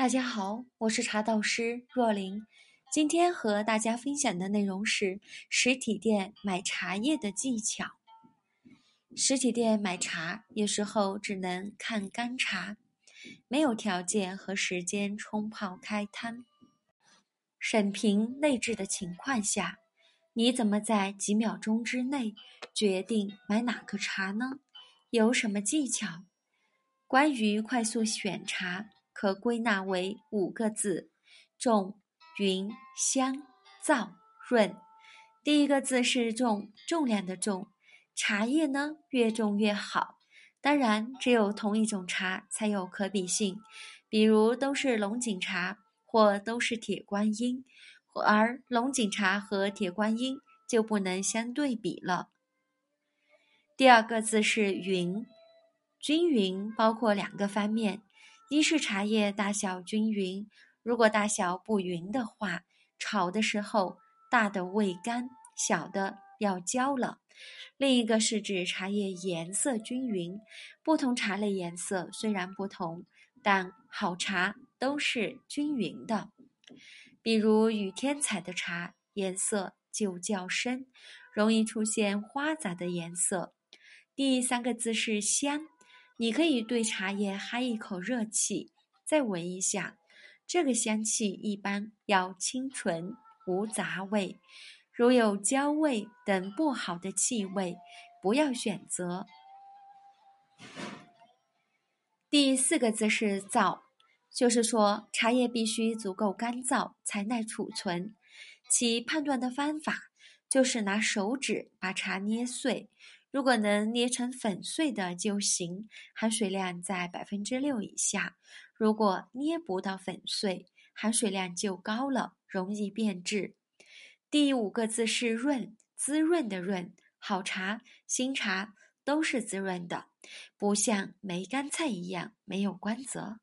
大家好，我是茶道师若琳。今天和大家分享的内容是实体店买茶叶的技巧。实体店买茶，有时候只能看干茶，没有条件和时间冲泡开摊。审评内置的情况下，你怎么在几秒钟之内决定买哪个茶呢？有什么技巧？关于快速选茶。可归纳为五个字：重、匀、香、燥、润。第一个字是重，重量的重。茶叶呢，越重越好。当然，只有同一种茶才有可比性，比如都是龙井茶，或都是铁观音，而龙井茶和铁观音就不能相对比了。第二个字是匀，均匀包括两个方面。一是茶叶大小均匀，如果大小不匀的话，炒的时候大的未干，小的要焦了。另一个是指茶叶颜色均匀，不同茶类颜色虽然不同，但好茶都是均匀的。比如雨天采的茶颜色就较深，容易出现花杂的颜色。第三个字是香。你可以对茶叶哈一口热气，再闻一下，这个香气一般要清纯无杂味，如有焦味等不好的气味，不要选择。第四个字是燥，就是说茶叶必须足够干燥才耐储存。其判断的方法就是拿手指把茶捏碎。如果能捏成粉碎的就行，含水量在百分之六以下。如果捏不到粉碎，含水量就高了，容易变质。第五个字是润，滋润的润。好茶、新茶都是滋润的，不像梅干菜一样没有光泽。